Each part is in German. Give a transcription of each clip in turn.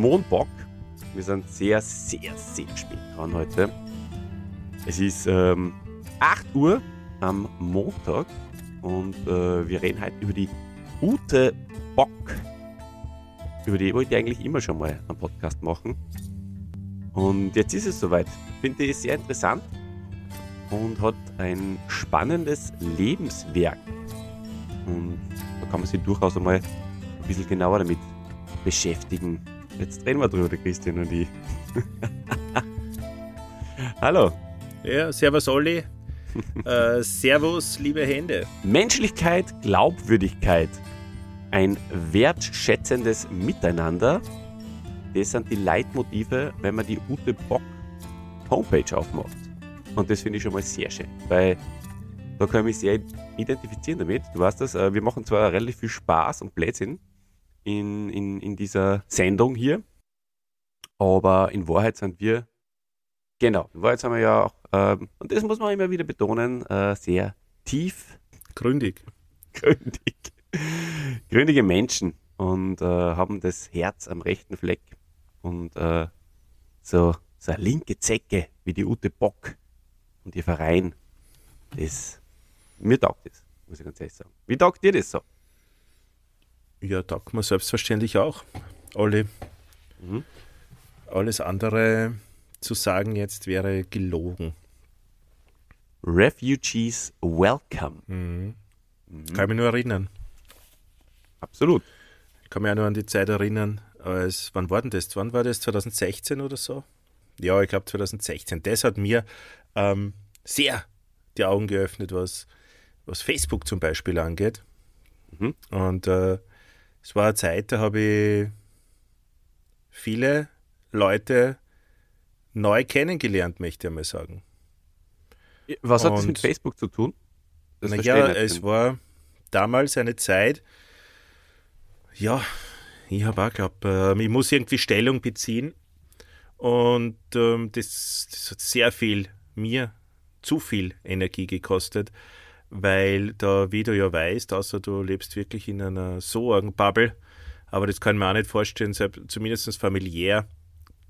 Mondbock. Wir sind sehr, sehr, sehr spät dran heute. Es ist ähm, 8 Uhr am Montag und äh, wir reden heute über die Ute Bock. Über die wollte ich eigentlich immer schon mal einen Podcast machen. Und jetzt ist es soweit. Finde ich sehr interessant und hat ein spannendes Lebenswerk. Und da kann man sich durchaus einmal ein bisschen genauer damit beschäftigen. Jetzt reden wir drüber, Christian und ich. Hallo. Ja, servus Olli. äh, servus, liebe Hände. Menschlichkeit, Glaubwürdigkeit, ein wertschätzendes Miteinander. Das sind die Leitmotive, wenn man die Ute Bock Homepage aufmacht. Und das finde ich schon mal sehr schön, weil da kann ich mich sehr identifizieren damit. Du weißt das, äh, wir machen zwar relativ viel Spaß und Blödsinn in, in, in dieser Sendung hier, aber in Wahrheit sind wir, genau, in Wahrheit sind wir ja auch, äh, und das muss man immer wieder betonen, äh, sehr tief. Gründig. Gründig. Gründige Menschen und äh, haben das Herz am rechten Fleck und äh, so, so eine linke Zecke wie die Ute Bock und ihr Verein, das, mir taugt das, muss ich ganz ehrlich sagen. Wie taugt dir das so? Ja, taugt mir selbstverständlich auch. Olli. Mhm. Alles andere zu sagen jetzt wäre gelogen. Refugees Welcome. Mhm. Mhm. Kann mich nur erinnern. Absolut. Ich kann mich auch nur an die Zeit erinnern, als, wann war denn das? Wann war das? 2016 oder so? Ja, ich glaube 2016. Das hat mir ähm, sehr die Augen geöffnet, was, was Facebook zum Beispiel angeht. Mhm. Und äh, es war eine Zeit, da habe ich viele Leute neu kennengelernt, möchte ich mal sagen. Was hat Und, das mit Facebook zu tun? naja, es war damals eine Zeit, ja, ich habe auch geglaubt, äh, ich muss irgendwie Stellung beziehen. Und ähm, das, das hat sehr viel mir zu viel Energie gekostet, weil da, wie du ja weißt, außer du lebst wirklich in einer so argen Bubble, aber das kann man auch nicht vorstellen, zumindest familiär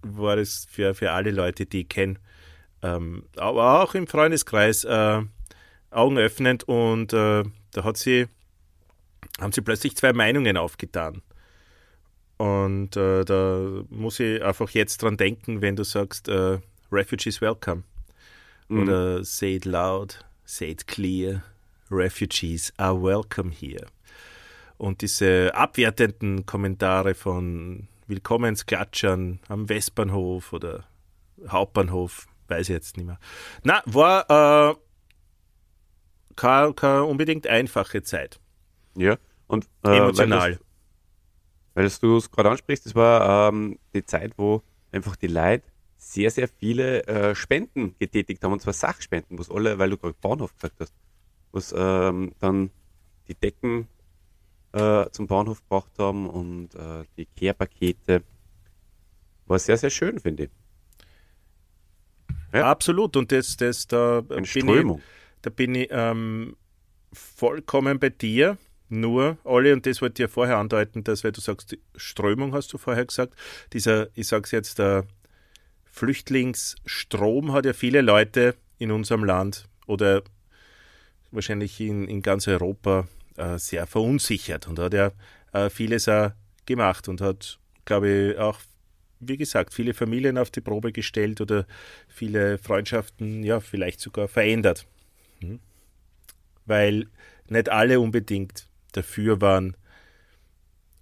war das für, für alle Leute, die ich kenne, ähm, aber auch im Freundeskreis äh, augenöffnend und äh, da hat sie, haben sie plötzlich zwei Meinungen aufgetan. Und äh, da muss ich einfach jetzt dran denken, wenn du sagst, äh, Refugees welcome. Mhm. Oder say it loud, say it clear, Refugees are welcome here. Und diese abwertenden Kommentare von Willkommensklatschern am Westbahnhof oder Hauptbahnhof, weiß ich jetzt nicht mehr. Na, war äh, keine, keine unbedingt einfache Zeit. Ja, und äh, emotional. Weil du es gerade ansprichst, das war ähm, die Zeit, wo einfach die Leute sehr, sehr viele äh, Spenden getätigt haben, und zwar Sachspenden, wo alle, weil du gerade Bahnhof gesagt hast, was ähm, dann die Decken äh, zum Bahnhof gebracht haben und äh, die Care-Pakete. War sehr, sehr schön, finde ich. Ja. Absolut, und das, das da, bin ich, da bin ich ähm, vollkommen bei dir. Nur, Olli, und das wollte ich ja vorher andeuten, dass, weil du sagst, Strömung hast du vorher gesagt, dieser, ich sag's jetzt, der Flüchtlingsstrom hat ja viele Leute in unserem Land oder wahrscheinlich in, in ganz Europa äh, sehr verunsichert und hat ja äh, vieles auch gemacht und hat, glaube ich, auch, wie gesagt, viele Familien auf die Probe gestellt oder viele Freundschaften, ja, vielleicht sogar verändert. Mhm. Weil nicht alle unbedingt dafür waren,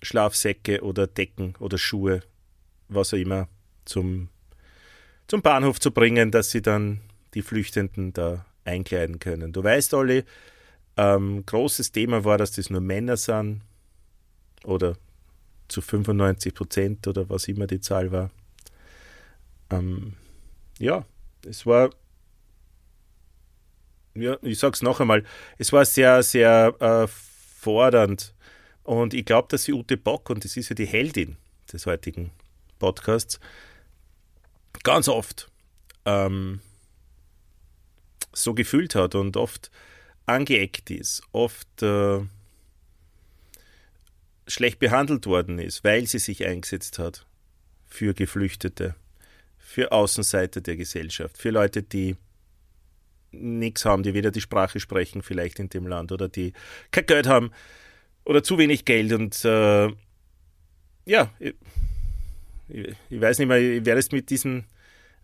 Schlafsäcke oder Decken oder Schuhe, was auch immer, zum zum Bahnhof zu bringen, dass sie dann die Flüchtenden da einkleiden können. Du weißt, Olli, ähm, großes Thema war, dass das nur Männer sind oder zu 95 Prozent oder was immer die Zahl war. Ähm, ja, es war, ja, ich sag's noch einmal, es war sehr, sehr äh, fordernd. Und ich glaube, dass die Ute Bock, und das ist ja die Heldin des heutigen Podcasts, ganz oft ähm, so gefühlt hat und oft angeeckt ist, oft äh, schlecht behandelt worden ist, weil sie sich eingesetzt hat für Geflüchtete, für Außenseiter der Gesellschaft, für Leute, die nichts haben, die weder die Sprache sprechen vielleicht in dem Land oder die kein Geld haben oder zu wenig Geld und äh, ja, ich, ich, weiß nicht mehr, ich werde jetzt mit diesem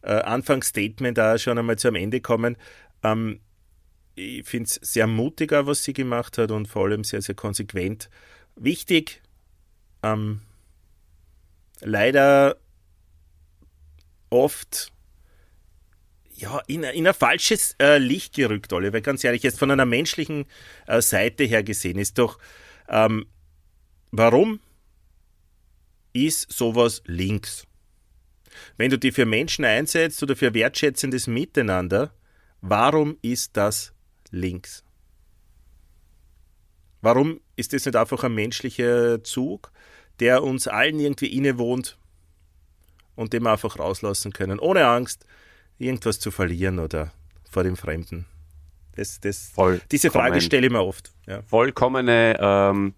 äh, Anfangsstatement da schon einmal zu einem Ende kommen. Ähm, ich finde es sehr mutiger, was sie gemacht hat und vor allem sehr, sehr konsequent. Wichtig, ähm, leider oft ja, in, in ein falsches äh, Licht gerückt, Oliver. Ganz ehrlich, jetzt von einer menschlichen äh, Seite her gesehen ist doch, ähm, warum ist sowas links? Wenn du dich für Menschen einsetzt oder für wertschätzendes Miteinander, warum ist das links? Warum ist das nicht einfach ein menschlicher Zug, der uns allen irgendwie innewohnt und den wir einfach rauslassen können, ohne Angst, irgendwas zu verlieren oder vor dem Fremden? Das, das, diese Frage stelle ich mir oft. Ja. Vollkommene, ähm,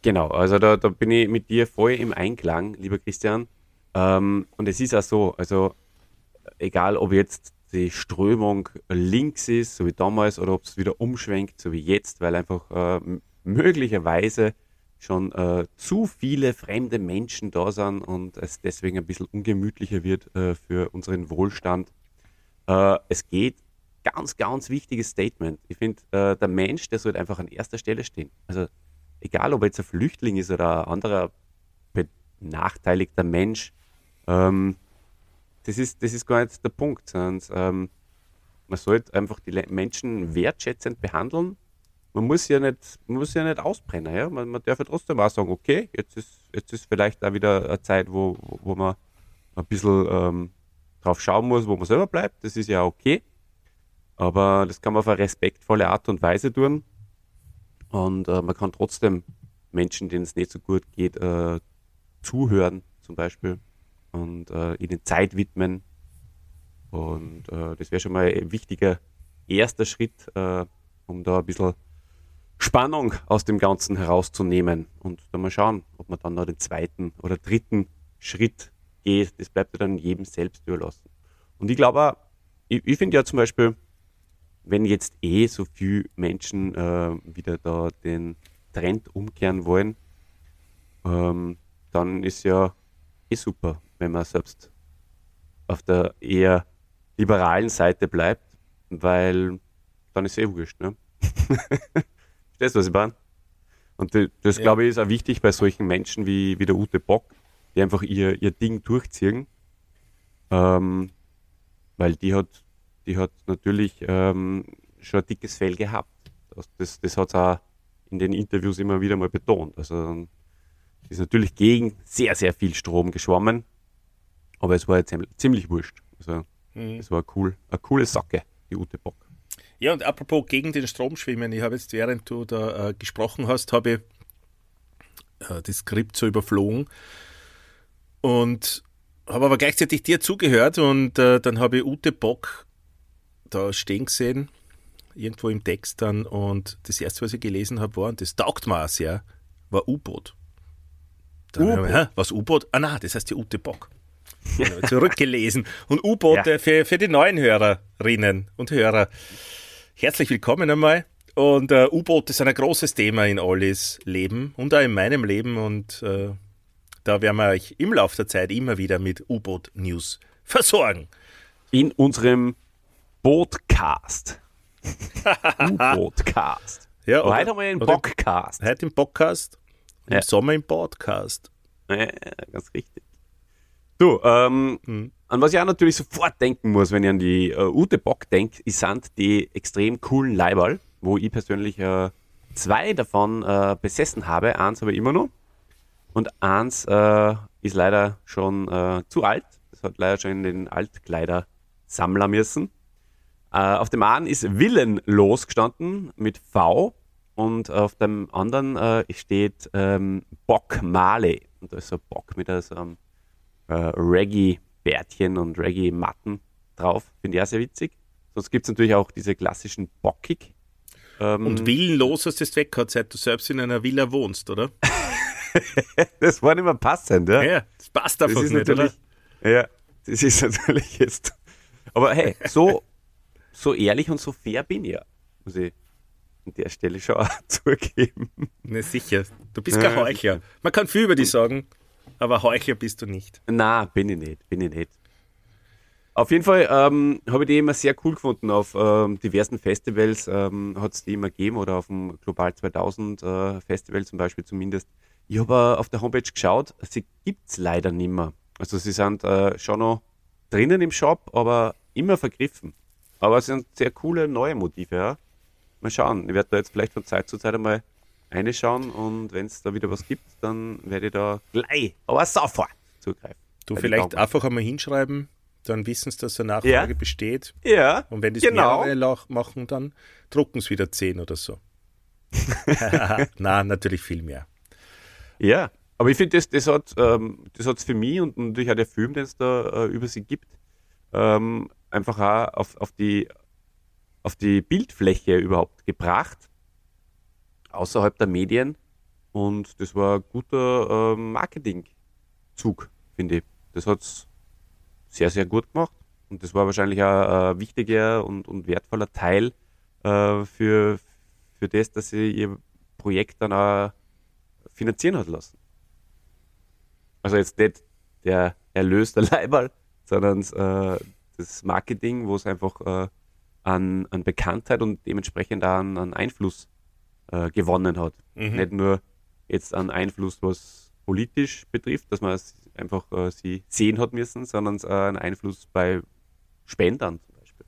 genau, also da, da bin ich mit dir voll im Einklang, lieber Christian. Ähm, und es ist auch so, also egal ob jetzt die Strömung links ist, so wie damals, oder ob es wieder umschwenkt, so wie jetzt, weil einfach äh, möglicherweise schon äh, zu viele fremde Menschen da sind und es deswegen ein bisschen ungemütlicher wird äh, für unseren Wohlstand. Äh, es geht ganz, ganz wichtiges Statement. Ich finde, äh, der Mensch, der sollte einfach an erster Stelle stehen. Also egal, ob er jetzt ein Flüchtling ist oder ein anderer benachteiligter Mensch, ähm, das, ist, das ist gar nicht der Punkt. Sondern, ähm, man sollte einfach die Menschen wertschätzend behandeln man muss ja nicht, man muss ja nicht ausbrennen. Ja? Man, man darf ja trotzdem auch sagen, okay, jetzt ist, jetzt ist vielleicht da wieder eine Zeit, wo, wo man ein bisschen ähm, drauf schauen muss, wo man selber bleibt. Das ist ja okay. Aber das kann man auf eine respektvolle Art und Weise tun. Und äh, man kann trotzdem Menschen, denen es nicht so gut geht, äh, zuhören, zum Beispiel, und äh, ihnen Zeit widmen. Und äh, das wäre schon mal ein wichtiger erster Schritt, äh, um da ein bisschen Spannung aus dem Ganzen herauszunehmen und dann mal schauen, ob man dann noch den zweiten oder dritten Schritt geht. Das bleibt ja dann jedem selbst überlassen. Und ich glaube, ich, ich finde ja zum Beispiel, wenn jetzt eh so viele Menschen äh, wieder da den Trend umkehren wollen, ähm, dann ist ja eh super, wenn man selbst auf der eher liberalen Seite bleibt, weil dann ist eh wurscht. Ne? Verstehst du, was ich meine? Und das, ja. glaube ich, ist auch wichtig bei solchen Menschen wie, wie der Ute Bock, die einfach ihr, ihr Ding durchziehen. Ähm, weil die hat, die hat natürlich ähm, schon ein dickes Fell gehabt. Das, das, das hat sie auch in den Interviews immer wieder mal betont. Also ist natürlich gegen sehr, sehr viel Strom geschwommen, aber es war jetzt ziemlich wurscht. Also mhm. es war cool, eine coole Sacke, die Ute Bock. Ja, und apropos gegen den Strom schwimmen, ich habe jetzt, während du da äh, gesprochen hast, habe ich äh, das Skript so überflogen und habe aber gleichzeitig dir zugehört und äh, dann habe ich Ute Bock da stehen gesehen, irgendwo im Text dann und das erste, was ich gelesen habe, war, und das taugt mir auch sehr, war U-Boot. was U-Boot? Ah na, das heißt die Ute Bock. Zurückgelesen. Und U-Boote ja. für, für die neuen Hörerinnen und Hörer. Herzlich willkommen einmal. Und äh, U-Boote sind ein großes Thema in Ollis Leben und auch in meinem Leben. Und äh, da werden wir euch im Laufe der Zeit immer wieder mit U-Boot-News versorgen. In unserem Bootcast. U-Bootcast. Ja, heute haben wir einen Bockcast. Heute im Bockcast. Im ja. Sommer im Podcast. Ja, ganz richtig. Du, ähm, hm. An was ich auch natürlich sofort denken muss, wenn ich an die äh, Ute Bock denke, sind die extrem coolen Leiberl, wo ich persönlich äh, zwei davon äh, besessen habe. Eins habe ich immer noch. Und eins äh, ist leider schon äh, zu alt. Das hat leider schon in den Altkleider Sammler müssen. Äh, auf dem einen ist Willenlos gestanden mit V und auf dem anderen steht ähm, Bock Male. Und da ist so Bock mit so einem Reggae Bärtchen und Reggae-Matten drauf. Finde ich auch sehr witzig. Sonst gibt es natürlich auch diese klassischen Bockig. Ähm, und willenlos hast du es weg gehabt, seit du selbst in einer Villa wohnst, oder? das war nicht mehr passend, ja? Ja, das passt einfach das ist nicht, natürlich, oder? Ja, das ist natürlich jetzt. Aber hey, so, so ehrlich und so fair bin ich ja. Muss ich an der Stelle schon auch zugeben. Ne, sicher. Du bist kein Heuchler. Man kann viel über dich sagen, aber Heuchler bist du nicht. Na, bin ich nicht, bin ich nicht. Auf jeden Fall ähm, habe ich die immer sehr cool gefunden. Auf ähm, diversen Festivals ähm, hat es die immer gegeben oder auf dem Global 2000 äh, Festival zum Beispiel zumindest. Ich habe äh, auf der Homepage geschaut, sie gibt es leider nicht mehr. Also sie sind äh, schon noch drinnen im Shop, aber immer vergriffen. Aber es sind sehr coole neue Motive, ja. Mal schauen. Ich werde da jetzt vielleicht von Zeit zu Zeit einmal reinschauen und wenn es da wieder was gibt, dann werde ich da gleich, aber sofort zugreifen. Du vielleicht einfach einmal hinschreiben, dann wissen sie, dass eine Nachfrage Ja. besteht. Ja, Und wenn das genau. mehrere machen, dann drucken sie wieder zehn oder so. Na, natürlich viel mehr. Ja, aber ich finde, das, das hat ähm, das hat's für mich und natürlich auch der Film, den es da äh, über sie gibt, ähm, einfach auch auf, auf, die, auf die Bildfläche überhaupt gebracht, außerhalb der Medien. Und das war ein guter ähm, Marketingzug, finde ich. Das hat's sehr, sehr gut gemacht. Und das war wahrscheinlich ein wichtiger und, und wertvoller Teil äh, für, für das, dass sie ihr Projekt dann auch finanzieren hat lassen. Also jetzt nicht der Erlös der Leiberl, sondern äh, das Marketing, wo es einfach äh, an, an Bekanntheit und dementsprechend auch an, an Einfluss äh, gewonnen hat. Mhm. Nicht nur jetzt an Einfluss, was politisch betrifft, dass man es einfach äh, sie sehen hat müssen, sondern äh, einen Einfluss bei Spendern zum Beispiel.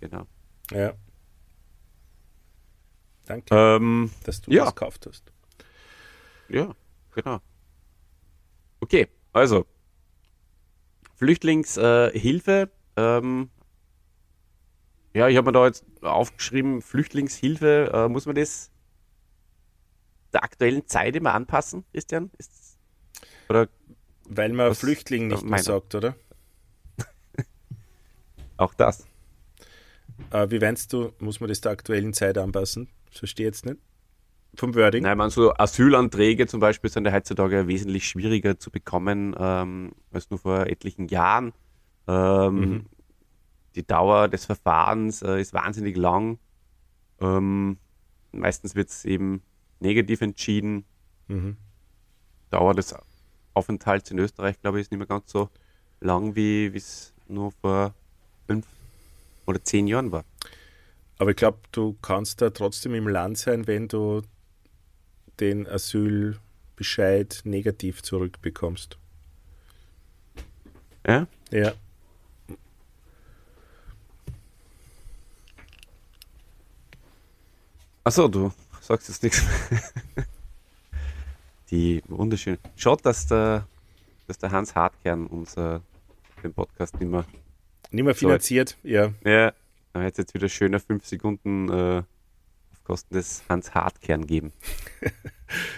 Genau. Ja. Danke, Ähm, dass du ja. das gekauft hast. Ja, genau. Okay, also Flüchtlingshilfe. Äh, Hilfe, ähm, ja, ich habe mir da jetzt aufgeschrieben, Flüchtlingshilfe, äh, muss man das der aktuellen Zeit immer anpassen, Christian? Ist, oder Weil man Flüchtling nicht mehr meiner. sagt, oder? auch das? Äh, wie meinst du, muss man das der aktuellen Zeit anpassen? Verstehe jetzt nicht. Vom Wording? Nein, man so Asylanträge zum Beispiel sind ja heutzutage wesentlich schwieriger zu bekommen ähm, als nur vor etlichen Jahren. Ähm, Mhm. Die Dauer des Verfahrens äh, ist wahnsinnig lang. Ähm, meistens wird es eben negativ entschieden. Mhm. Dauer des Aufenthalts in Österreich, glaube ich, ist nicht mehr ganz so lang, wie es nur vor fünf oder zehn Jahren war. Aber ich glaube, du kannst da trotzdem im Land sein, wenn du den Asylbescheid negativ zurückbekommst. Ja? Ja. Achso, du sagst jetzt nichts mehr. Die wunderschön. Schaut, dass der, dass der Hans Hartkern uns äh, den Podcast nicht mehr. Nicht mehr finanziert, ja. Ja, er hat jetzt wieder schöner fünf Sekunden äh, auf Kosten des Hans Hartkern geben.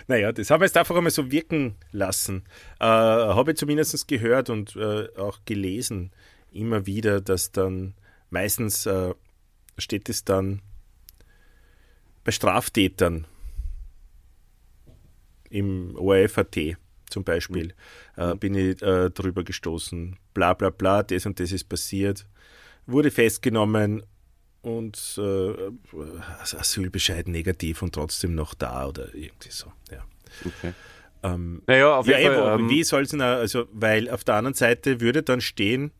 Naja, das haben wir jetzt einfach einmal so wirken lassen. Äh, habe ich zumindest gehört und äh, auch gelesen, immer wieder, dass dann meistens äh, steht es dann bei Straftätern im ORF.at zum Beispiel, äh, bin ich äh, drüber gestoßen. Bla bla bla, das und das ist passiert. Wurde festgenommen und äh, also Asylbescheid negativ und trotzdem noch da oder irgendwie so. Ja. Okay. Ähm, Naja, auf ja, jeden Fall. wo- ähm, wie soll es denn, also, weil auf der anderen Seite würde dann stehen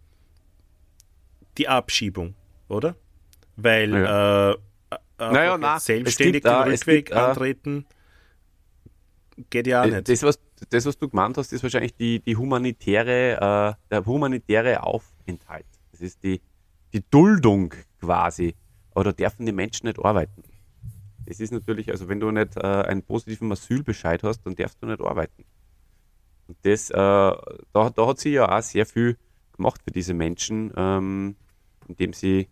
die Abschiebung, oder? Weil äh, einfach Naja, jetzt na, es selbstständig äh, den es Rückweg gibt, äh, antreten geht ja auch nicht. Das was, das, was du gemeint hast, ist wahrscheinlich die, die humanitäre, äh, der humanitäre Aufenthalt. Das ist die, die Duldung quasi. Aber da dürfen die Menschen nicht arbeiten. Das ist natürlich, also wenn du nicht äh, einen positiven Asylbescheid hast, dann darfst du nicht arbeiten. Und das, äh, da, da hat sie ja auch sehr viel gemacht für diese Menschen, ähm, indem sie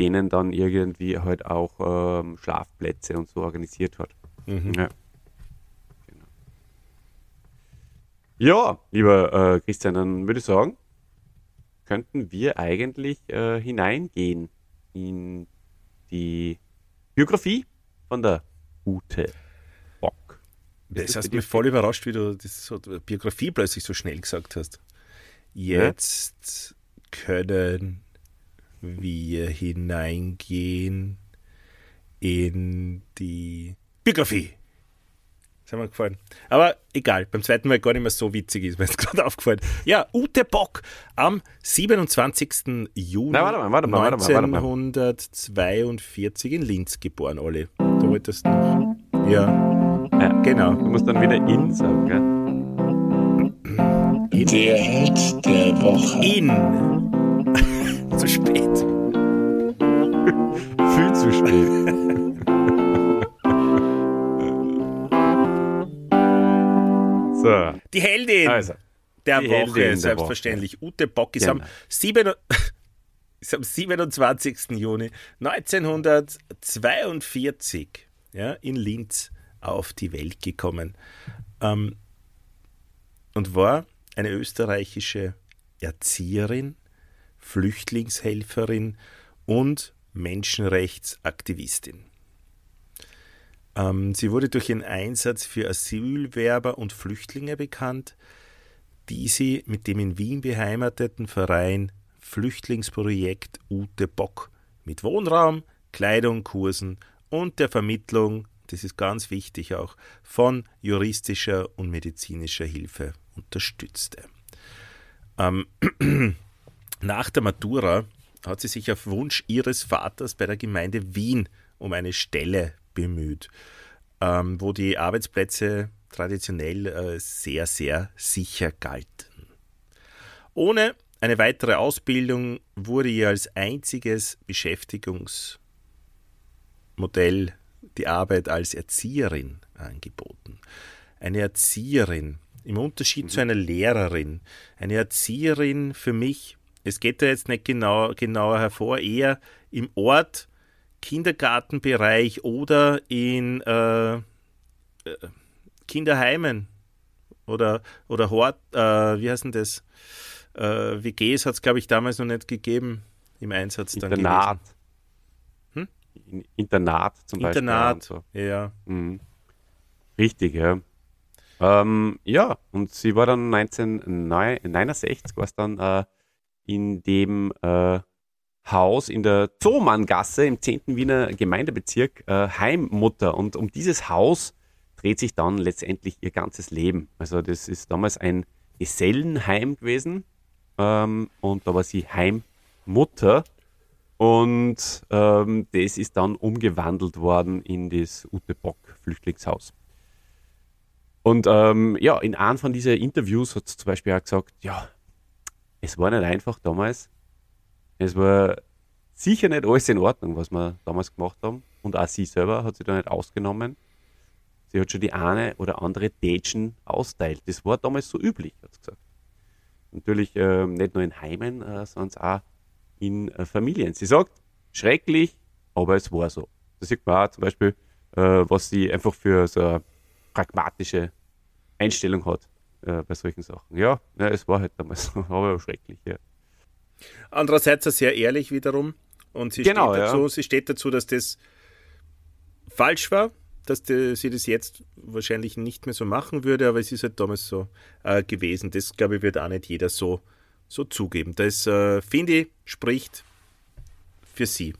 denen dann irgendwie halt auch ähm, Schlafplätze und so organisiert hat. Mhm. Ja. Genau. Ja, lieber äh, Christian, dann würde ich sagen, könnten wir eigentlich äh, hineingehen in die Biografie von der Ute Bock. Das hast mich voll überrascht, wie du das so, Biografie plötzlich so schnell gesagt hast. Jetzt ja? können wir hineingehen in die Biografie. Das hat mir gefallen. Aber egal, beim zweiten Mal gar nicht mehr so witzig ist, mir jetzt gerade aufgefallen. Ja, Ute Bock am 27. Juni Na, warte mal, warte mal, 1942 in Linz geboren, Olli. Du wolltest noch. Ja, ja, genau. Du musst dann wieder in sagen, gell? In. Der Held der Woche. In. Zu spät. Viel zu spät. So. Die Heldin also, der Woche, Heldin selbstverständlich. Der Woche. Ute Bock ist, genau. am 7, ist am 27. Juni 1942 ja, in Linz auf die Welt gekommen ähm, und war eine österreichische Erzieherin, Flüchtlingshelferin und Menschenrechtsaktivistin. Ähm, sie wurde durch ihren Einsatz für Asylwerber und Flüchtlinge bekannt, die sie mit dem in Wien beheimateten Verein Flüchtlingsprojekt Ute Bock mit Wohnraum, Kleidung, Kursen und der Vermittlung, das ist ganz wichtig auch, von juristischer und medizinischer Hilfe unterstützte. Ähm, nach der Matura hat sie sich auf Wunsch ihres Vaters bei der Gemeinde Wien um eine Stelle bemüht, ähm, wo die Arbeitsplätze traditionell äh, sehr, sehr sicher galten. Ohne eine weitere Ausbildung wurde ihr als einziges Beschäftigungsmodell die Arbeit als Erzieherin angeboten. Eine Erzieherin, im Unterschied mhm. zu einer Lehrerin, eine Erzieherin für mich, es geht da jetzt nicht genau, genauer hervor, eher im Ort Kindergartenbereich oder in äh, äh, Kinderheimen oder, oder Hort, äh, wie heißt denn das? Äh, WGs hat es, glaube ich, damals noch nicht gegeben im Einsatz. Internat. Hm? Internat zum Internat, Beispiel. Internat, so. ja. Mhm. Richtig, ja. Ähm, ja, und sie war dann 1969, war es dann äh, in dem äh, Haus in der Zoomanngasse im 10. Wiener Gemeindebezirk äh, Heimmutter. Und um dieses Haus dreht sich dann letztendlich ihr ganzes Leben. Also das ist damals ein Gesellenheim gewesen ähm, und da war sie Heimmutter. Und ähm, das ist dann umgewandelt worden in das Ute Bock Flüchtlingshaus. Und ähm, ja, in einem von diesen Interviews hat sie zum Beispiel auch gesagt, ja, es war nicht einfach damals, es war sicher nicht alles in Ordnung, was wir damals gemacht haben. Und auch sie selber hat sich da nicht ausgenommen. Sie hat schon die eine oder andere Dätschen austeilt. Das war damals so üblich, hat sie gesagt. Natürlich äh, nicht nur in Heimen, äh, sondern auch in äh, Familien. Sie sagt, schrecklich, aber es war so. Da sieht man auch zum Beispiel, äh, was sie einfach für so eine pragmatische Einstellung hat äh, bei solchen Sachen. Ja, ja, es war halt damals so, aber schrecklich, ja. Andererseits sehr ehrlich wiederum. Und sie, genau, steht dazu, ja. sie steht dazu, dass das falsch war, dass die, sie das jetzt wahrscheinlich nicht mehr so machen würde, aber es ist halt damals so äh, gewesen. Das, glaube ich, wird auch nicht jeder so, so zugeben. Das, äh, finde ich, spricht für sie.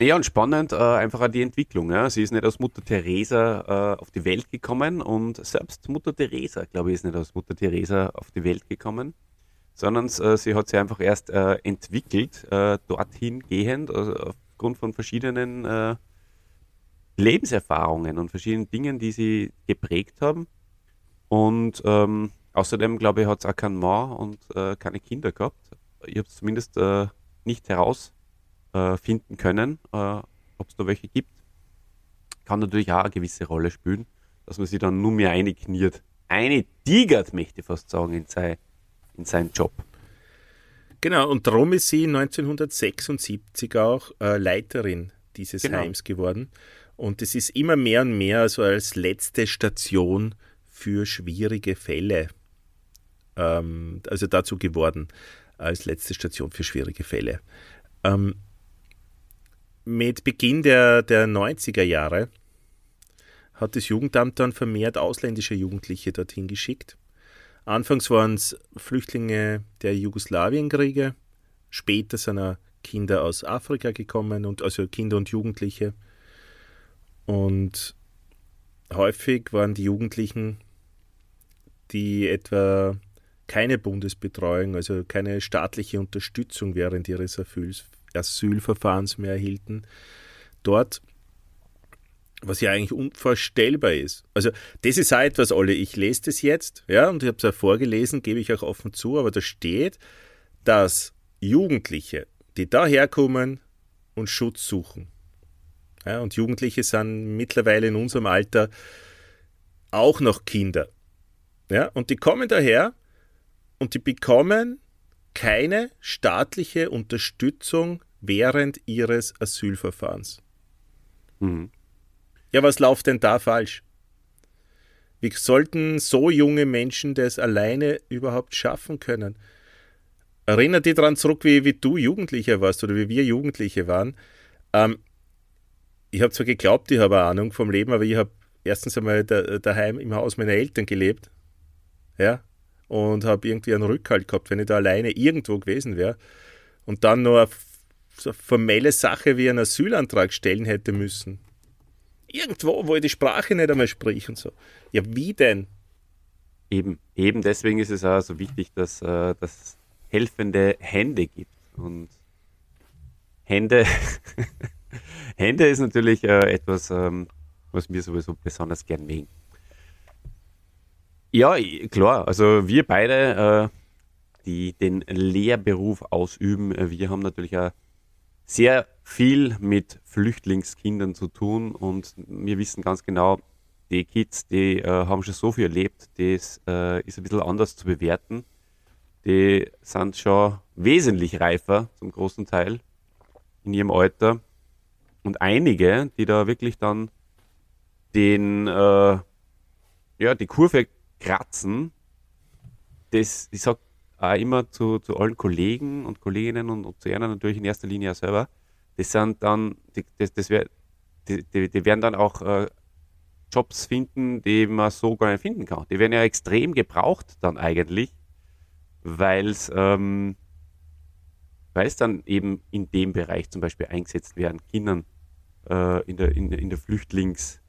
Ja, und spannend äh, einfach auch die Entwicklung. Ja. Sie ist nicht aus Mutter Teresa äh, auf die Welt gekommen und selbst Mutter Teresa, glaube ich, ist nicht aus Mutter Teresa auf die Welt gekommen sondern äh, sie hat sich einfach erst äh, entwickelt, äh, dorthin gehend, also aufgrund von verschiedenen äh, Lebenserfahrungen und verschiedenen Dingen, die sie geprägt haben. Und ähm, außerdem, glaube ich, hat es auch keinen Mann und keine Kinder gehabt. Ich habe es zumindest äh, herausfinden können, ob es da welche gibt. Kann natürlich auch eine gewisse Rolle spielen, dass man sich dann nur mehr einkniert. Eine tigert, möchte ich fast sagen, in sein in seinen Job. Genau, und darum ist sie 1976 auch äh, Leiterin dieses genau. Heims geworden. Und es ist immer mehr und mehr so als letzte Station für schwierige Fälle, ähm, also dazu geworden, als letzte Station für schwierige Fälle. Ähm, mit Beginn der, der 90er Jahre hat das Jugendamt dann vermehrt ausländische Jugendliche dorthin geschickt. Anfangs waren es Flüchtlinge der Jugoslawienkriege, später sind auch Kinder aus Afrika gekommen und also Kinder und Jugendliche. Und häufig waren die Jugendlichen, die etwa keine Bundesbetreuung, also keine staatliche Unterstützung während ihres Asylverfahrens mehr erhielten, dort, was ja eigentlich unvorstellbar ist. Also das ist auch etwas, alle, ich lese das jetzt, ja, und ich habe es auch vorgelesen, gebe ich auch offen zu, aber da steht, dass Jugendliche, die daherkommen und Schutz suchen, ja, und Jugendliche sind mittlerweile in unserem Alter auch noch Kinder. Ja, und die kommen daher und die bekommen keine staatliche Unterstützung während ihres Asylverfahrens. Mhm. Ja, was läuft denn da falsch? Wie sollten so junge Menschen das alleine überhaupt schaffen können? Erinnert dich daran zurück, wie, wie du Jugendlicher warst oder wie wir Jugendliche waren. Ähm, ich habe zwar geglaubt, ich habe Ahnung vom Leben, aber ich habe erstens einmal da, daheim im Haus meiner Eltern gelebt. Ja. Und habe irgendwie einen Rückhalt gehabt, wenn ich da alleine irgendwo gewesen wäre. Und dann nur eine, so formelle Sache wie einen Asylantrag stellen hätte müssen. Irgendwo, wo ich die Sprache nicht einmal sprich und so. Ja, wie denn? Eben, eben deswegen ist es auch so wichtig, dass äh, es helfende Hände gibt. Und Hände Hände ist natürlich äh, etwas, ähm, was wir sowieso besonders gern mögen. Ja, klar, also wir beide, äh, die den Lehrberuf ausüben, äh, wir haben natürlich auch sehr viel mit Flüchtlingskindern zu tun und wir wissen ganz genau, die Kids, die äh, haben schon so viel erlebt, das äh, ist ein bisschen anders zu bewerten. Die sind schon wesentlich reifer zum großen Teil in ihrem Alter und einige, die da wirklich dann den, äh, ja, die Kurve kratzen, das, ich sag auch immer zu, zu allen Kollegen und Kolleginnen und, und zu ihnen natürlich in erster Linie auch selber, das sind dann, die, das, das wär, die, die, die werden dann auch äh, Jobs finden, die man so gar nicht finden kann. Die werden ja extrem gebraucht dann eigentlich, weil es ähm, dann eben in dem Bereich zum Beispiel eingesetzt werden, Kindern äh, in, der, in, in der Flüchtlingsschiene,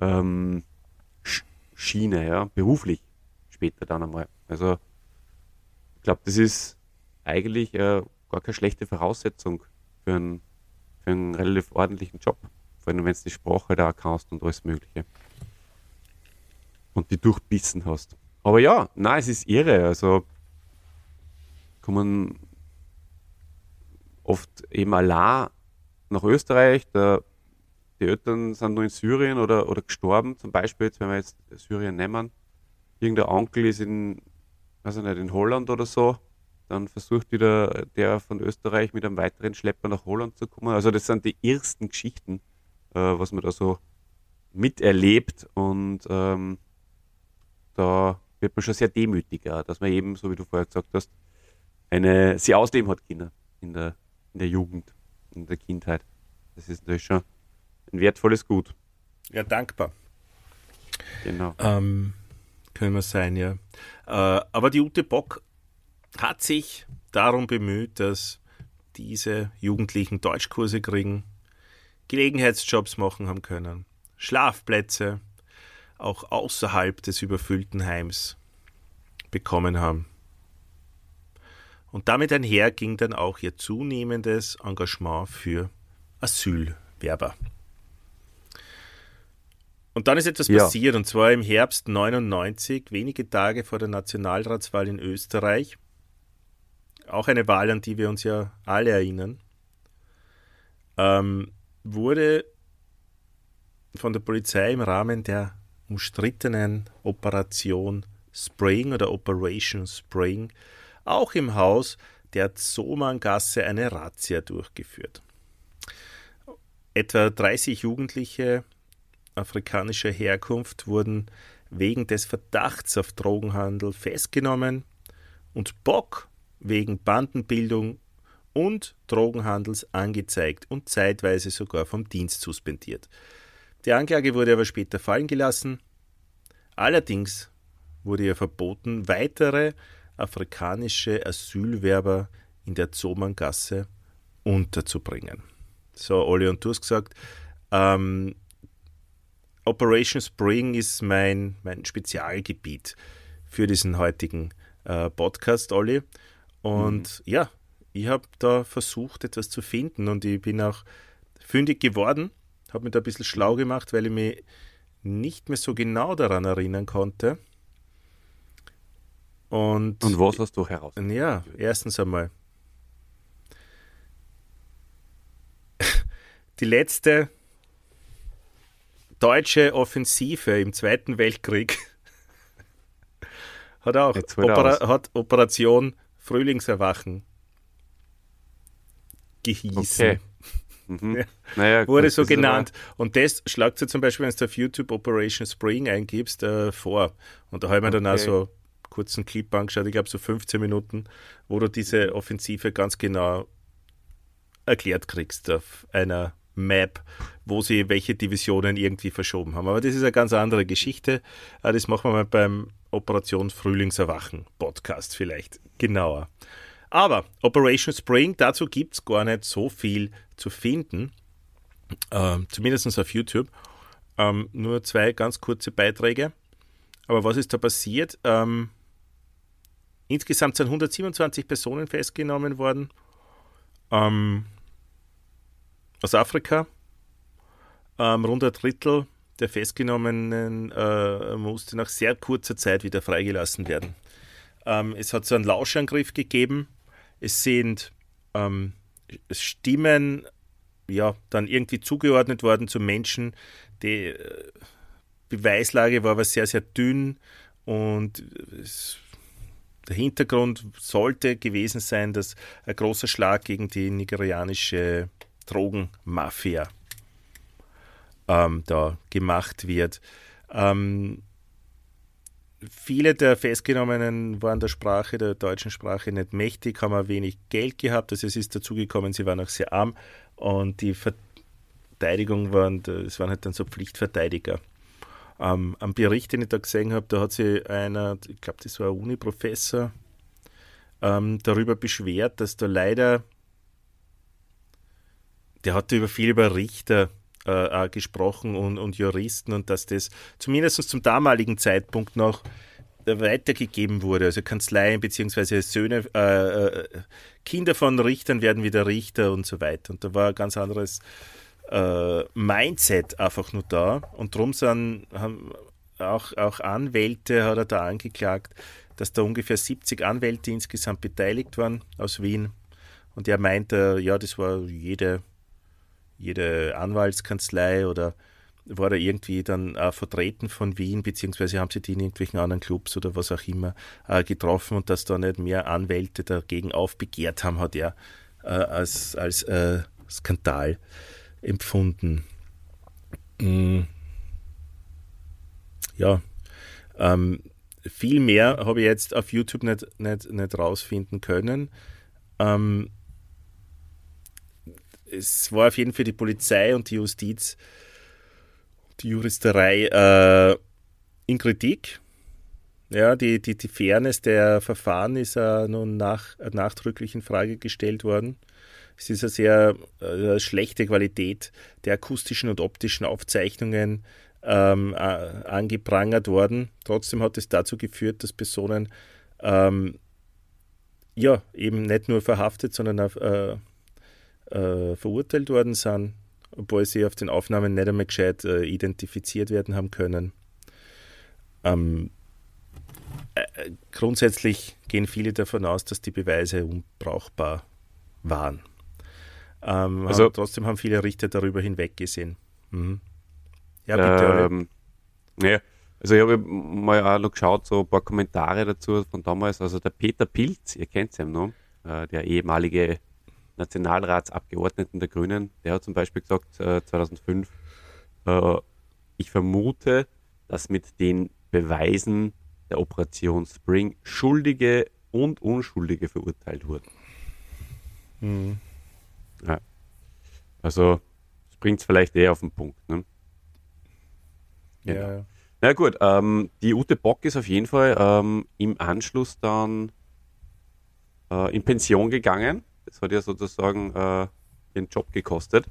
ähm, ja, beruflich später dann einmal. Also ich glaube, das ist eigentlich äh, gar keine schlechte Voraussetzung für einen, für einen relativ ordentlichen Job. Vor allem, wenn du die Sprache da kannst und alles Mögliche. Und die durchbissen hast. Aber ja, na, es ist irre. Also kommen oft eben allein nach Österreich. Der die Eltern sind nur in Syrien oder, oder gestorben, zum Beispiel, jetzt, wenn wir jetzt Syrien nehmen. Irgendein Onkel ist in, weiß ich nicht, in Holland oder so. Dann versucht wieder der von Österreich mit einem weiteren Schlepper nach Holland zu kommen. Also das sind die ersten Geschichten, äh, was man da so miterlebt. Und ähm, da wird man schon sehr demütiger, dass man eben, so wie du vorher gesagt hast, eine sie ausleben hat Kinder in der, in der Jugend, in der Kindheit. Das ist natürlich schon ein wertvolles Gut. Ja, dankbar. Genau. Ähm, können wir sein, ja. Äh, aber die Ute Bock hat sich darum bemüht, dass diese Jugendlichen Deutschkurse kriegen, Gelegenheitsjobs machen haben können, Schlafplätze auch außerhalb des überfüllten Heims bekommen haben. Und damit einher ging dann auch ihr zunehmendes Engagement für Asylwerber. Und dann ist etwas ja. passiert, und zwar im Herbst 99, wenige Tage vor der Nationalratswahl in Österreich. Auch eine Wahl, an die wir uns ja alle erinnern. Ähm, wurde von der Polizei im Rahmen der umstrittenen Operation Spring oder Operation Spring auch im Haus der Zomangasse eine Razzia durchgeführt. Etwa 30 Jugendliche afrikanischer Herkunft wurden wegen des Verdachts auf Drogenhandel festgenommen und Bock wegen Bandenbildung und Drogenhandels angezeigt und zeitweise sogar vom Dienst suspendiert. Die Anklage wurde aber später fallen gelassen. Allerdings wurde ihr verboten, weitere afrikanische Asylwerber in der Zomangasse unterzubringen. So, Olli, und du hast gesagt, ähm, Operation Spring ist mein, mein Spezialgebiet für diesen heutigen äh, Podcast, Olli. Und mhm. ja, ich habe da versucht, etwas zu finden und ich bin auch fündig geworden, habe mich da ein bisschen schlau gemacht, weil ich mich nicht mehr so genau daran erinnern konnte. Und, und was hast du heraus? Ja, erstens einmal. Die letzte deutsche Offensive im Zweiten Weltkrieg hat auch Opera hat Operation Frühlingserwachen gehießen. Okay. Mhm. Ja. Naja, Wurde gut, so genannt. Und das schlagt sich zum Beispiel, wenn du auf YouTube Operation Spring eingibst, äh, vor. Und da habe ich mir okay. dann auch so kurzen Clip angeschaut, ich glaube so 15 Minuten, wo du diese Offensive ganz genau erklärt kriegst auf einer Map, wo sie welche Divisionen irgendwie verschoben haben. Aber das ist eine ganz andere Geschichte. Äh, das machen wir mal beim Operation Frühlingserwachen Podcast vielleicht genauer. Aber Operation Spring, dazu gibt es gar nicht so viel zu finden, äh, zumindest auf YouTube. Ähm, nur zwei ganz kurze Beiträge. Aber was ist da passiert? Ähm, insgesamt sind 127 Personen festgenommen worden ähm, aus Afrika. Ähm, rund ein Drittel der Festgenommenen äh, musste nach sehr kurzer Zeit wieder freigelassen werden. Ähm, es hat so einen Lauschangriff gegeben es sind ähm, Stimmen ja, dann irgendwie zugeordnet worden zu Menschen. Die äh, Beweislage war aber sehr, sehr dünn und es, der Hintergrund sollte gewesen sein, dass ein großer Schlag gegen die nigerianische Drogenmafia ähm, da gemacht wird. Ähm, Viele der Festgenommenen waren der Sprache, der deutschen Sprache nicht mächtig, haben wenig Geld gehabt. Also es ist dazu gekommen, sie waren auch sehr arm und die Verteidigung waren, es waren halt dann so Pflichtverteidiger. Ähm, am Bericht, den ich da gesehen habe, da hat sich einer, ich glaube, das war ein Uni-Professor, ähm, darüber beschwert, dass da leider, der hat über viel über Richter äh, gesprochen und, und Juristen und dass das zumindest zum damaligen Zeitpunkt noch weitergegeben wurde. Also Kanzleien bzw. Söhne, äh, äh, Kinder von Richtern werden wieder Richter und so weiter. Und da war ein ganz anderes äh, Mindset einfach nur da. Und darum sind haben auch, auch Anwälte, hat er da angeklagt, dass da ungefähr 70 Anwälte insgesamt beteiligt waren aus Wien. Und er meinte, ja, das war jede jede Anwaltskanzlei oder war er irgendwie dann äh, vertreten von Wien, beziehungsweise haben sie die in irgendwelchen anderen Clubs oder was auch immer äh, getroffen und dass da nicht mehr Anwälte dagegen aufbegehrt haben, hat er äh, als, als äh, Skandal empfunden. Mm. Ja, ähm, viel mehr habe ich jetzt auf YouTube nicht, nicht, nicht rausfinden können. Ähm, es war auf jeden Fall die Polizei und die Justiz, die Juristerei äh, in Kritik. Ja, die, die, die Fairness der Verfahren ist äh, nun nach, äh, nachdrücklich in Frage gestellt worden. Es ist eine sehr äh, schlechte Qualität der akustischen und optischen Aufzeichnungen ähm, äh, angeprangert worden. Trotzdem hat es dazu geführt, dass Personen ähm, ja eben nicht nur verhaftet, sondern auch äh, äh, verurteilt worden sind, obwohl sie auf den Aufnahmen nicht einmal gescheit äh, identifiziert werden haben können. Ähm, äh, grundsätzlich gehen viele davon aus, dass die Beweise unbrauchbar waren. Ähm, also, haben, trotzdem haben viele Richter darüber hinweggesehen. Mhm. Ja, bitte. Ähm, ja, also ich habe mal auch noch geschaut, so ein paar Kommentare dazu von damals. Also der Peter Pilz, ihr kennt ihn noch, äh, der ehemalige Nationalratsabgeordneten der Grünen, der hat zum Beispiel gesagt, äh, 2005, äh, ich vermute, dass mit den Beweisen der Operation Spring Schuldige und Unschuldige verurteilt wurden. Mhm. Ja. Also, das bringt es vielleicht eher auf den Punkt. Ne? Genau. Ja. Na gut, ähm, die Ute Bock ist auf jeden Fall ähm, im Anschluss dann äh, in Pension gegangen. Das hat ja sozusagen äh, ihren Job gekostet,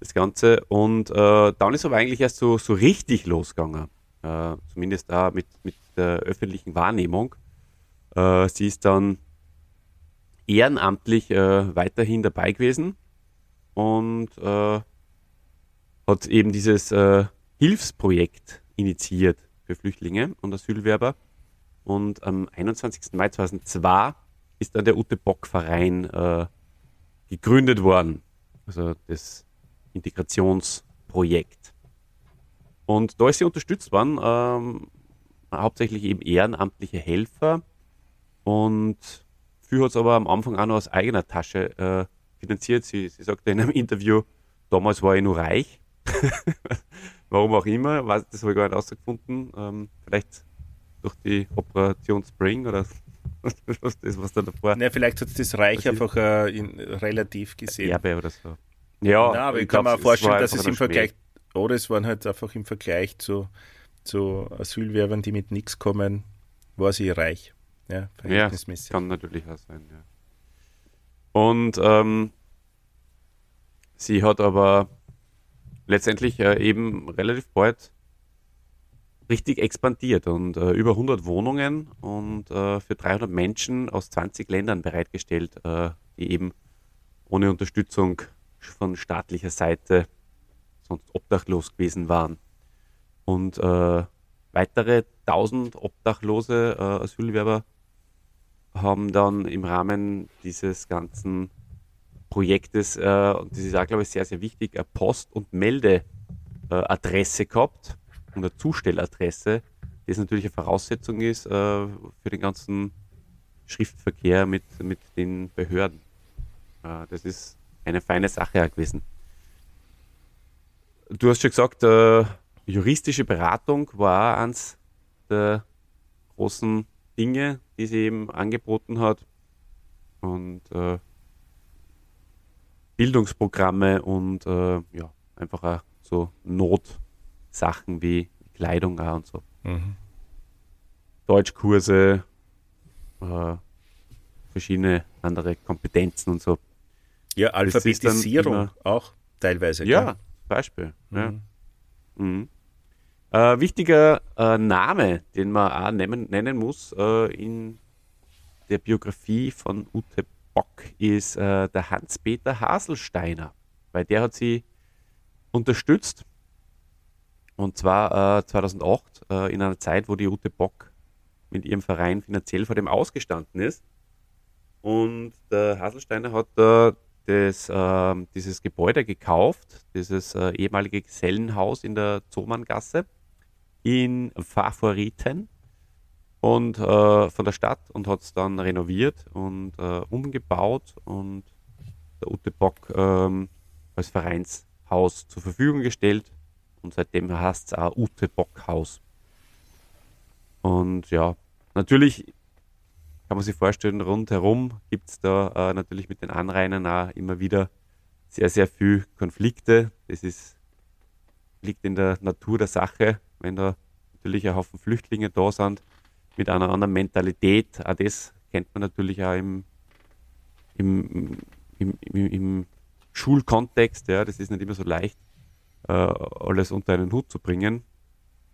das Ganze. Und äh, dann ist aber eigentlich erst so, so richtig losgegangen. Äh, zumindest da mit, mit der öffentlichen Wahrnehmung. Äh, sie ist dann ehrenamtlich äh, weiterhin dabei gewesen und hat eben dieses Hilfsprojekt initiiert für Flüchtlinge und Asylwerber. Und am 21. Mai 2002 ist dann der Ute Bock Verein äh, gegründet worden, also das Integrationsprojekt. Und da ist sie unterstützt worden, ähm, hauptsächlich eben ehrenamtliche Helfer und für hat es aber am Anfang auch noch aus eigener Tasche äh, finanziert. Sie, sie sagte in einem Interview, damals war ich nur reich. Warum auch immer, das habe ich gar nicht herausgefunden. Ähm, vielleicht durch die Operation Spring oder was das, was da davor. Ja, vielleicht hat das Reich einfach äh, in, relativ gesehen. Erbe oder so. Ja, Nein, aber ich, kann mir vorstellen, dass es im Vergleich, oder es waren halt einfach im Vergleich zu, zu Asylwerbern, die mit nichts kommen, war sie reich. Ja, verhältnismäßig. Ja, kann natürlich auch sein, ja. Und ähm, sie hat aber letztendlich äh, eben relativ bald richtig expandiert und äh, über 100 Wohnungen und äh, für 300 Menschen aus 20 Ländern bereitgestellt, äh, die eben ohne Unterstützung von staatlicher Seite sonst obdachlos gewesen waren. Und äh, weitere 1000 obdachlose äh, Asylwerber haben dann im Rahmen dieses ganzen Projektes, äh, und das ist auch, glaube ich, sehr, sehr wichtig, eine Post- und Meldeadresse gehabt und eine Zustelladresse, das natürlich eine Voraussetzung ist äh, für den ganzen Schriftverkehr mit, mit den Behörden. Äh, das ist eine feine Sache gewesen. Du hast schon gesagt, äh, juristische Beratung war eins der großen Dinge, die sie eben angeboten hat. Und äh, Bildungsprogramme und äh, ja, einfach so Notsachen wie Kleidung auch und so. Mhm. Deutschkurse, äh, verschiedene andere Kompetenzen und so. Ja, Alphabetisierung auch teilweise. Ja, klar. Beispiel. Mhm. Ja. Mhm. Äh, wichtiger äh, Name, den man auch nennen, nennen muss äh, in der Biografie von Ute Bock ist äh, der Hans-Peter Haselsteiner, weil der hat sie unterstützt. Und zwar äh, 2008 äh, in einer Zeit, wo die Ute Bock mit ihrem Verein finanziell vor dem ausgestanden ist. Und der Haselsteiner hat äh, das, äh, dieses Gebäude gekauft, dieses äh, ehemalige Gesellenhaus in der Zomanngasse in Favoriten und äh, von der Stadt und hat es dann renoviert und äh, umgebaut und der Ute Bock ähm, als Vereinshaus zur Verfügung gestellt und seitdem heißt es auch Ute Bock Haus. Und ja, natürlich kann man sich vorstellen, rundherum gibt es da äh, natürlich mit den Anrainern auch immer wieder sehr, sehr viel Konflikte. Das ist, liegt in der Natur der Sache, wenn da natürlich ein Haufen Flüchtlinge da sind mit einer anderen Mentalität. Auch das kennt man natürlich auch im, im, im, im, im Schulkontext. Ja, das ist nicht immer so leicht, alles unter einen Hut zu bringen.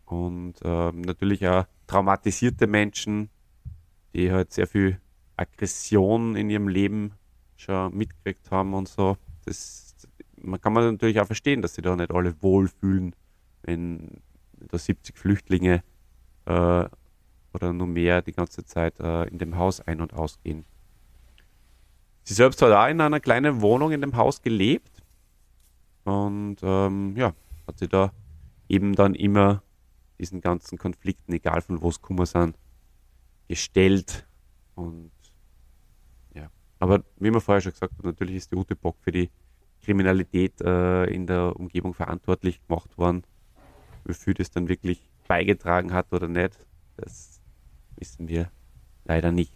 Und äh, natürlich auch traumatisierte Menschen, die halt sehr viel Aggression in ihrem Leben schon mitgekriegt haben und so. Das, man kann man natürlich auch verstehen, dass sie da nicht alle wohlfühlen, wenn da 70 Flüchtlinge äh, oder nur mehr die ganze Zeit äh, in dem Haus ein- und ausgehen. Sie selbst hat auch in einer kleinen Wohnung in dem Haus gelebt und ähm, ja, hat sie da eben dann immer diesen ganzen Konflikten, egal von wo es Kummer sind, gestellt und ja, aber wie man vorher schon gesagt hat, natürlich ist die Ute Bock für die Kriminalität äh, in der Umgebung verantwortlich gemacht worden. Wie viel das dann wirklich beigetragen hat oder nicht, das wissen wir leider nicht.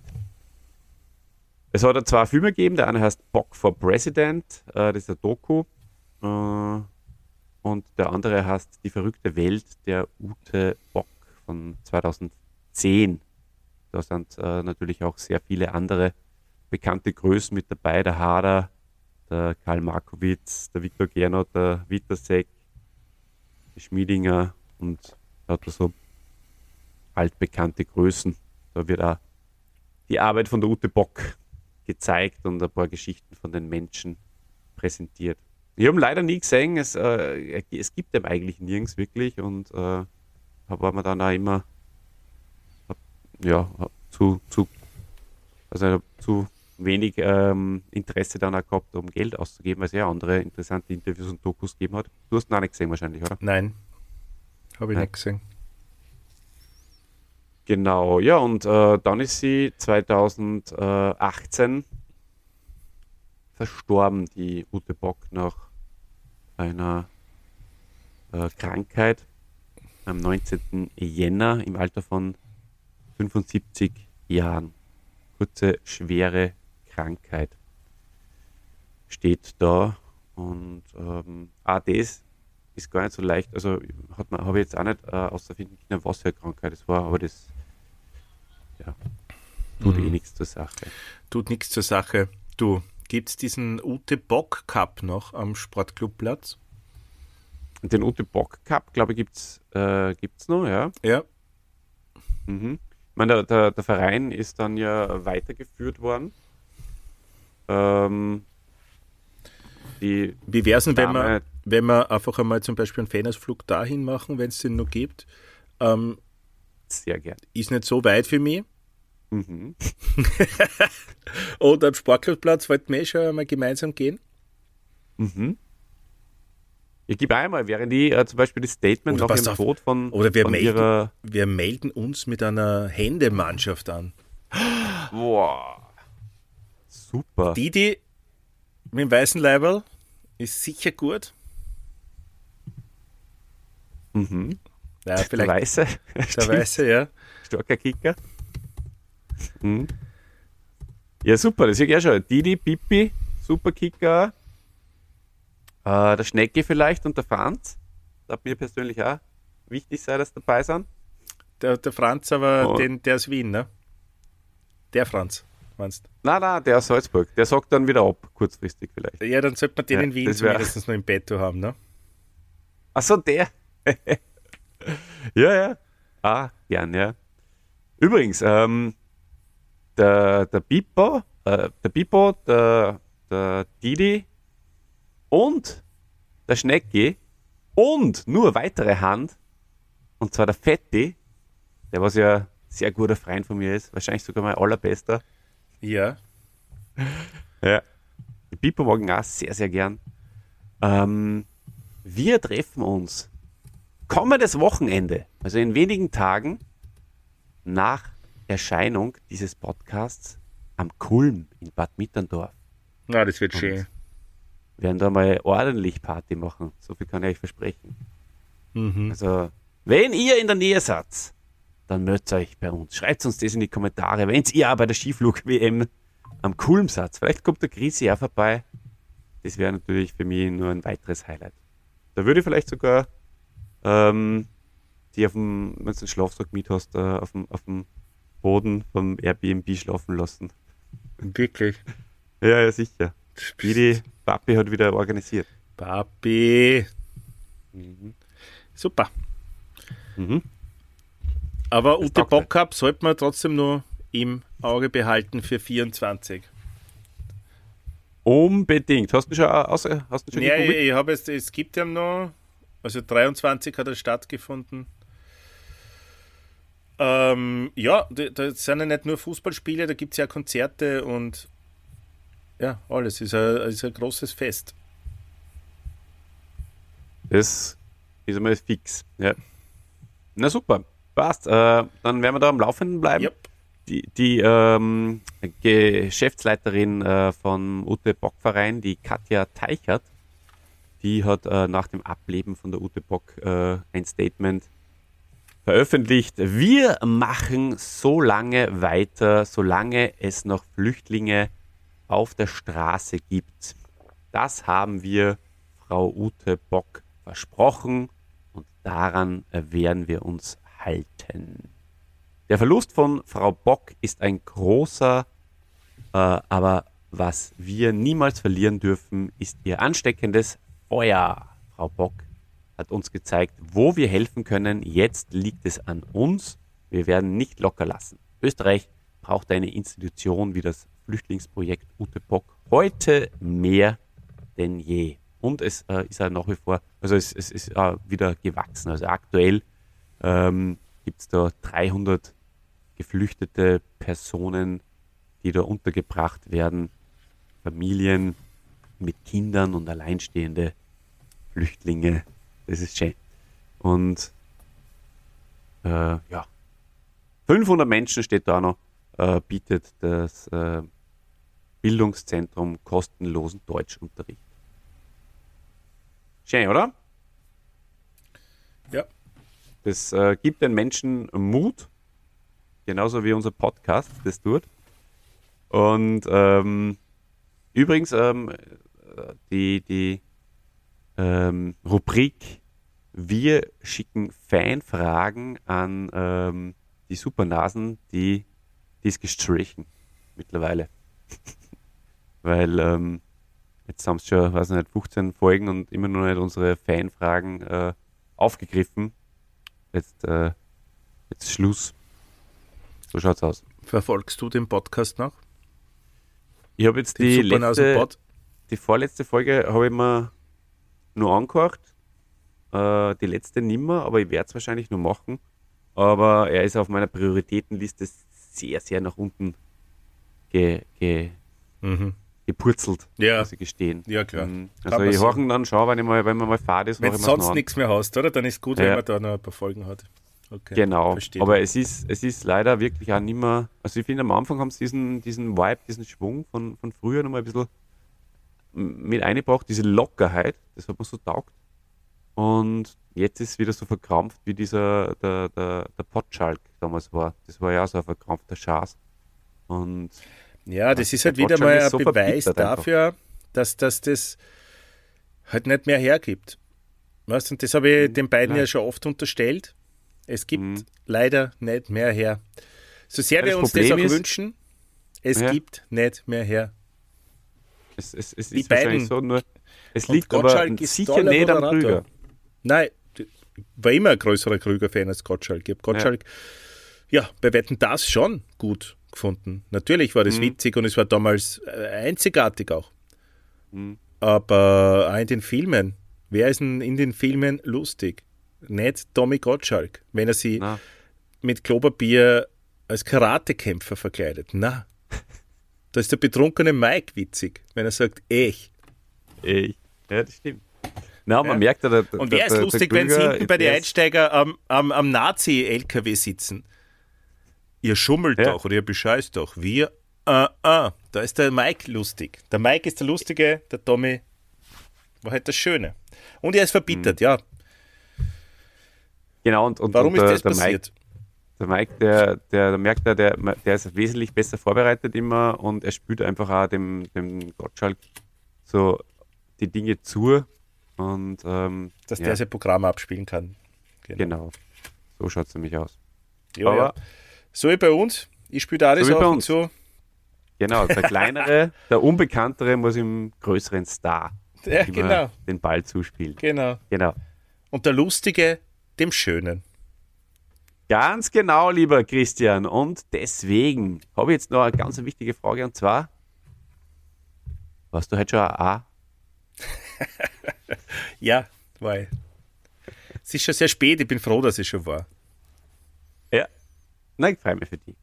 Es hat zwei Filme gegeben. Der eine heißt Bock for President, äh, das ist ein Doku. Äh, und der andere heißt Die verrückte Welt der Ute Bock von 2010. Da sind äh, natürlich auch sehr viele andere bekannte Größen mit dabei, der Hader, der Karl Markowitz, der Viktor Gernot, der Witasek, der Schmiedinger und lauter so altbekannte Größen. Da wird auch die Arbeit von der Ute Bock gezeigt und ein paar Geschichten von den Menschen präsentiert. Ich habe ihn leider nie gesehen, es, äh, es gibt ihm eigentlich nirgends wirklich und äh, war mir dann auch immer ja, zu, zu, also zu wenig ähm, Interesse dann auch gehabt, um Geld auszugeben, weil es ja andere interessante Interviews und Dokus gegeben hat. Du hast ihn auch nicht gesehen wahrscheinlich, oder? Nein, habe ich Nein. nicht gesehen. Genau, ja, und äh, dann ist sie 2018 verstorben, die Ute Bock, nach einer äh, Krankheit am 19. Jänner im Alter von 75 Jahren. Kurze, schwere Krankheit steht da. Und ähm, auch das ist gar nicht so leicht. Also habe ich jetzt auch nicht äh, können, was für eine Krankheit es war, aber das ja, tut mhm. eh nichts zur Sache. Tut nichts zur Sache. Du, gibt es diesen Ute Bock Cup noch am Sportclubplatz? Den Ute Bock Cup, glaube ich, gibt es äh, gibt's noch, ja. Ja. Mhm. Ich meine, der, der, der, Verein ist dann ja weitergeführt worden. Ähm, die Wie wäre es denn, wenn wir, wenn wir einfach einmal zum Beispiel einen Fanersflug dahin machen, wenn es den noch gibt? Ähm, Sehr gern. Ist nicht so weit für mich. Mhm. Und am Sportclubplatz wollten wir eh schon einmal gemeinsam gehen. Mhm. Ich gebe einmal, während die äh, zum Beispiel das Statement nach dem Tod von, oder wir, von melden, ihrer... wir melden uns mit einer Händemannschaft an. Boah. Super. Die, die mit dem weißen Leiberl ist sicher gut. Mhm. Ja, vielleicht. Der Weiße. Der Weiße, ja. Starker Kicker. Mhm. Ja, super, das ist ja schon. Didi, Pipi, super Kicker. Äh, der Schnecke vielleicht und der Franz. Das mir persönlich auch wichtig sein, dass dabei sind. Der, der Franz, aber oh. den, der ist Wien, ne? Der Franz, meinst du? Nein, nein, der aus Salzburg. Der sagt dann wieder ab, kurzfristig vielleicht. Ja, dann sollte man den ja, in Wien zumindest noch im Betto haben, ne? Achso, der. ja, ja. Ah, gern, ja. Übrigens, ähm, der, der Bipo, äh, der Bipo, der, der Didi und der Schnecki und nur weitere Hand, und zwar der Fetti, der was ja sehr guter Freund von mir ist, wahrscheinlich sogar mein allerbester. Ja. Ja. Die Bipo mag ihn auch sehr, sehr gern. Ähm, wir treffen uns kommendes Wochenende, also in wenigen Tagen, nach Erscheinung dieses Podcasts am Kulm in Bad Mitterndorf. Na, das wird Und schön. Wir werden da mal ordentlich Party machen. So viel kann ich euch versprechen. Mhm. Also, wenn ihr in der Nähe seid, dann meldet euch bei uns. Schreibt uns das in die Kommentare. Wenn ihr auch bei der Skiflug-WM am Kulm seid, vielleicht kommt der Chris ja vorbei. Das wäre natürlich für mich nur ein weiteres Highlight. Da würde ich vielleicht sogar ähm, die auf dem, wenn du einen Schlafsack mit hast, äh, auf dem, auf dem Boden vom Airbnb schlafen lassen. Wirklich? Ja, ja, sicher. Speedy, Papi hat wieder organisiert. Papi. Mhm. Super. Mhm. Aber Ute Bock Cup sollte man trotzdem nur im Auge behalten für 24. Unbedingt. Hast du schon, außer, hast du schon ja, ich, ich habe es, es gibt ja noch, also 23 hat er stattgefunden. Ähm, ja, da, sind ja nicht nur Fußballspiele, da gibt es ja Konzerte und ja, alles. Ist ein, ist ein großes Fest. Das ist einmal fix. Ja. Na super, passt. Äh, dann werden wir da am Laufenden bleiben. Yep. Die, die ähm, Geschäftsleiterin äh, vom Ute Bock Verein, die Katja Teichert, die hat äh, nach dem Ableben von der Ute Bock äh, ein Statement veröffentlicht. Wir machen so lange weiter, solange es noch Flüchtlinge auf der Straße gibt. Das haben wir Frau Ute Bock versprochen und daran werden wir uns halten. Der Verlust von Frau Bock ist ein großer, äh, aber was wir niemals verlieren dürfen, ist ihr ansteckendes Feuer. Frau Bock hat uns gezeigt, wo wir helfen können. Jetzt liegt es an uns. Wir werden nicht locker lassen. Österreich braucht eine Institution wie das Flüchtlingsprojekt Utepok heute mehr denn je. Und es äh, ist ja nach wie vor, also es, es ist äh, wieder gewachsen. Also aktuell ähm, gibt es da 300 geflüchtete Personen, die da untergebracht werden. Familien mit Kindern und alleinstehende Flüchtlinge. Das ist schön. Und äh, ja, 500 Menschen steht da noch, äh, bietet das äh, Bildungszentrum kostenlosen Deutschunterricht. Schön, oder? Ja. Das äh, gibt den Menschen Mut, genauso wie unser Podcast das tut. Und ähm, übrigens, ähm, die, die ähm, Rubrik Wir schicken Fanfragen an ähm, die Supernasen, die, die ist gestrichen mittlerweile. Weil ähm, jetzt haben es schon, weiß nicht, 15 Folgen und immer noch nicht unsere Fanfragen äh, aufgegriffen. Jetzt, äh, jetzt Schluss. So schaut's aus. Verfolgst du den Podcast noch? Ich habe jetzt die letzte, die vorletzte Folge habe ich mir nur angehört. Äh, die letzte nimmer, aber ich werde es wahrscheinlich nur machen. Aber er ist auf meiner Prioritätenliste sehr, sehr nach unten ge, ge, mhm. gepurzelt, ja. muss ich gestehen. Ja, klar. Mhm. Also ich höre dann schon, wenn, ich mal, wenn man mal fahrt ist. Wenn du sonst nichts mehr hast, oder? Dann ist gut, ja. wenn man da noch ein paar Folgen hat. Okay, genau, verstehe. aber es ist, es ist leider wirklich auch nicht mehr, also ich finde am Anfang haben sie diesen, diesen Vibe, diesen Schwung von, von früher noch mal ein bisschen mit eingebracht, diese Lockerheit, das hat mir so taugt. Und jetzt ist es wieder so verkrampft, wie dieser, der, der, der Potschalk damals war. Das war ja auch so ein verkrampfter Schaß. Und ja, das ist halt wieder mal ein so Beweis dafür, dass, dass das halt nicht mehr hergibt. Weißt, und das habe ich hm, den beiden Nein. ja schon oft unterstellt. Es gibt mhm. leider nicht mehr her. So sehr wir uns Problem das auch ist, wünschen, es ja. gibt nicht mehr her. Es, es, es ist beiden, so, nur es liegt aber sicher nicht am Krüger. Nein, ich war immer ein größerer Krüger-Fan als Gottschalk. Ich habe Gottschalk, ja. ja, bei Wetten das schon gut gefunden. Natürlich war das mhm. witzig und es war damals äh, einzigartig auch. Mhm. Aber auch in den Filmen. Wer ist denn in den Filmen lustig? nicht Tommy Gottschalk, wenn er sie Na. mit Klopapier als Karatekämpfer verkleidet. Na, da ist der betrunkene Mike witzig, wenn er sagt, ich. Ich. Ja, das stimmt. Na, man ja. merkt ja, der, der, Und wer ist lustig, wenn sie hinten bei den Einsteiger am, am, am Nazi-LKW sitzen? Ihr schummelt ja. doch oder ihr bescheißt doch. Wir, äh, äh. Da ist der Mike lustig. Der Mike ist der Lustige, der Tommy war halt das Schöne. Und er ist verbittert, mhm. ja. Genau, und, und warum und ist das der passiert? Der Mike, der, der, der merkt, der, der ist wesentlich besser vorbereitet immer und er spürt einfach auch dem, dem Gottschalk so die Dinge zu. Und, ähm, Dass ja. der sein Programm abspielen kann. Genau. genau. So schaut es nämlich aus. Ja, ja. So wie bei uns. Ich spiele da alles so auf und so. Genau, der kleinere, der unbekanntere muss im größeren Star ja, genau. den Ball zuspielen. Genau. genau. Und der lustige dem Schönen. Ganz genau, lieber Christian. Und deswegen habe ich jetzt noch eine ganz wichtige Frage und zwar: Warst du heute schon ein A? ja, war ich. Es ist schon sehr spät, ich bin froh, dass ich schon war. Ja, na, ich freue mich für dich.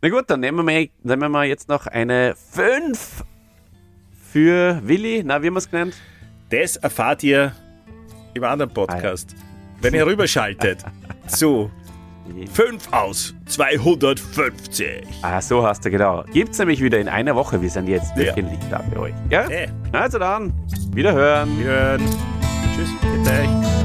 Na gut, dann nehmen wir, nehmen wir jetzt noch eine 5 für Willi. Na, wie haben wir es genannt? Das erfahrt ihr im anderen Podcast. Ah, ja wenn ihr rüberschaltet zu 5 aus 250. Ah, so hast du genau. Gibt es nämlich wieder in einer Woche. Wir sind jetzt wöchentlich ja. da für euch. Ja? Hey. Also dann, wiederhören. Wiederhören. Tschüss. Bitte.